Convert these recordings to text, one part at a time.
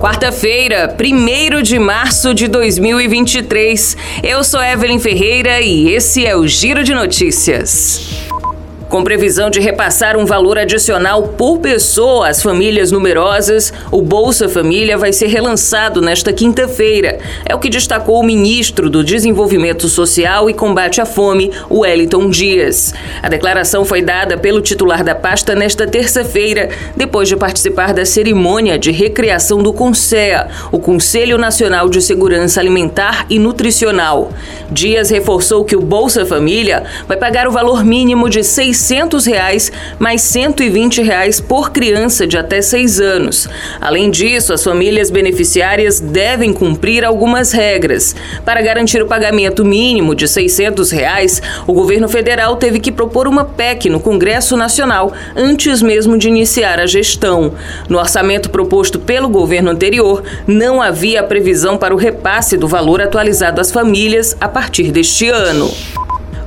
Quarta-feira, 1 de março de 2023. Eu sou Evelyn Ferreira e esse é o Giro de Notícias. Com previsão de repassar um valor adicional por pessoa às famílias numerosas, o Bolsa Família vai ser relançado nesta quinta-feira. É o que destacou o ministro do Desenvolvimento Social e Combate à Fome, Wellington Dias. A declaração foi dada pelo titular da pasta nesta terça-feira, depois de participar da cerimônia de recriação do CONSEA, o Conselho Nacional de Segurança Alimentar e Nutricional. Dias reforçou que o Bolsa Família vai pagar o valor mínimo de 6 600 reais mais 120 reais por criança de até 6 anos. Além disso, as famílias beneficiárias devem cumprir algumas regras. Para garantir o pagamento mínimo de 600 reais, o governo federal teve que propor uma PEC no Congresso Nacional antes mesmo de iniciar a gestão. No orçamento proposto pelo governo anterior, não havia previsão para o repasse do valor atualizado às famílias a partir deste ano.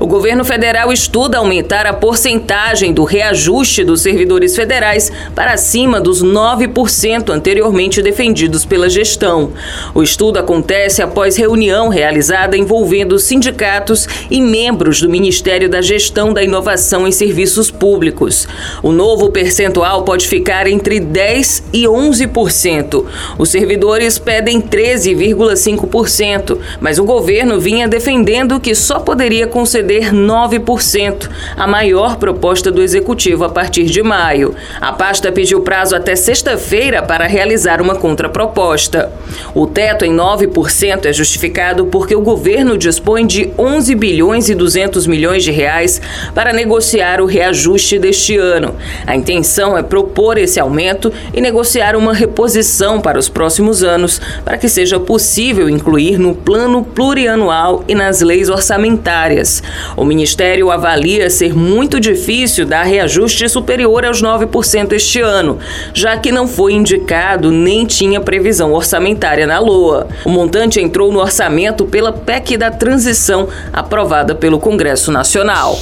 O governo federal estuda aumentar a porcentagem do reajuste dos servidores federais para acima dos 9% anteriormente defendidos pela gestão. O estudo acontece após reunião realizada envolvendo sindicatos e membros do Ministério da Gestão da Inovação em Serviços Públicos. O novo percentual pode ficar entre 10% e 11%. Os servidores pedem 13,5%, mas o governo vinha defendendo que só poderia conceder perder 9%, a maior proposta do executivo a partir de maio. A pasta pediu prazo até sexta-feira para realizar uma contraproposta. O teto em 9% é justificado porque o governo dispõe de 11 bilhões e 200 milhões de reais para negociar o reajuste deste ano. A intenção é propor esse aumento e negociar uma reposição para os próximos anos, para que seja possível incluir no plano plurianual e nas leis orçamentárias. O Ministério avalia ser muito difícil dar reajuste superior aos 9% este ano, já que não foi indicado nem tinha previsão orçamentária na LOA. O montante entrou no orçamento pela PEC da transição, aprovada pelo Congresso Nacional.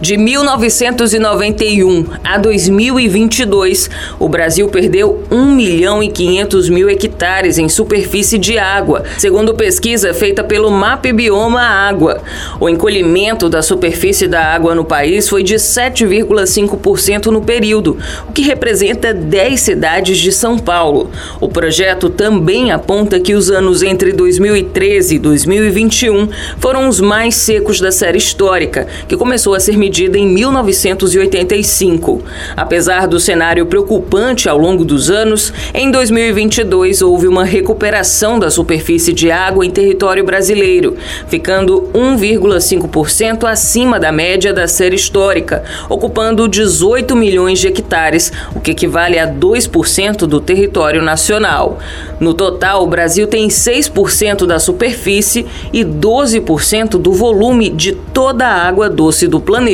De 1991 a 2022, o Brasil perdeu 1 milhão e 500 mil hectares em superfície de água, segundo pesquisa feita pelo MAP Bioma Água. O encolhimento da superfície da água no país foi de 7,5% no período, o que representa 10 cidades de São Paulo. O projeto também aponta que os anos entre 2013 e 2021 foram os mais secos da série histórica, que começou a ser medida em 1985. Apesar do cenário preocupante ao longo dos anos, em 2022 houve uma recuperação da superfície de água em território brasileiro, ficando 1,5% acima da média da série histórica, ocupando 18 milhões de hectares, o que equivale a 2% do território nacional. No total, o Brasil tem 6% da superfície e 12% do volume de toda a água doce do planeta